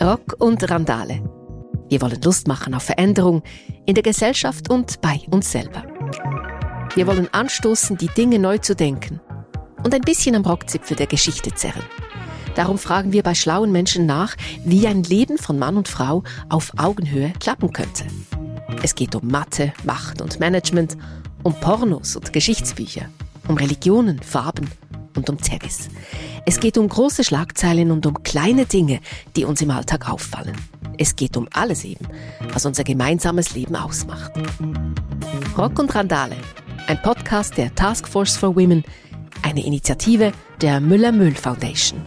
Rock und Randale. Wir wollen Lust machen auf Veränderung in der Gesellschaft und bei uns selber. Wir wollen anstoßen, die Dinge neu zu denken und ein bisschen am Rockzipfel der Geschichte zerren. Darum fragen wir bei schlauen Menschen nach, wie ein Leben von Mann und Frau auf Augenhöhe klappen könnte. Es geht um Mathe, Macht und Management, um Pornos und Geschichtsbücher, um Religionen, Farben und um Tennis. Es geht um große Schlagzeilen und um kleine Dinge, die uns im Alltag auffallen. Es geht um alles eben, was unser gemeinsames Leben ausmacht. Rock und Randale, ein Podcast der Task Force for Women, eine Initiative der Müller-Müll Foundation.